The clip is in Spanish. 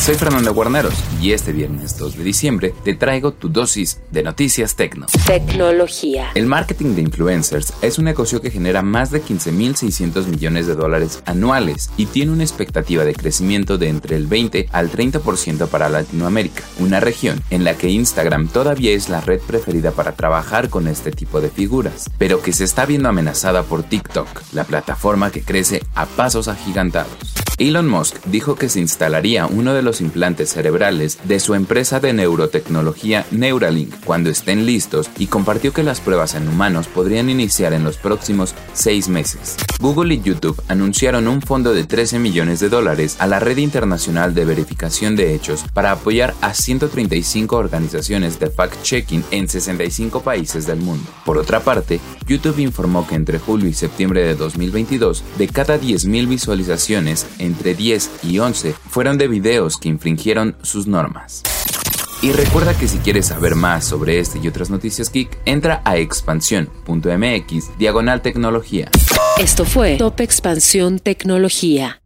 Soy Fernando Guarneros y este viernes 2 de diciembre te traigo tu dosis de noticias tecno. Tecnología. El marketing de influencers es un negocio que genera más de 15.600 millones de dólares anuales y tiene una expectativa de crecimiento de entre el 20 al 30% para Latinoamérica, una región en la que Instagram todavía es la red preferida para trabajar con este tipo de figuras, pero que se está viendo amenazada por TikTok, la plataforma que crece a pasos agigantados. Elon Musk dijo que se instalaría uno de los implantes cerebrales de su empresa de neurotecnología Neuralink cuando estén listos y compartió que las pruebas en humanos podrían iniciar en los próximos seis meses. Google y YouTube anunciaron un fondo de 13 millones de dólares a la Red Internacional de Verificación de Hechos para apoyar a 135 organizaciones de fact-checking en 65 países del mundo. Por otra parte, YouTube informó que entre julio y septiembre de 2022, de cada 10.000 visualizaciones en entre 10 y 11 fueron de videos que infringieron sus normas. Y recuerda que si quieres saber más sobre este y otras noticias geek, entra a expansión.mx diagonal tecnología. Esto fue Top Expansión Tecnología.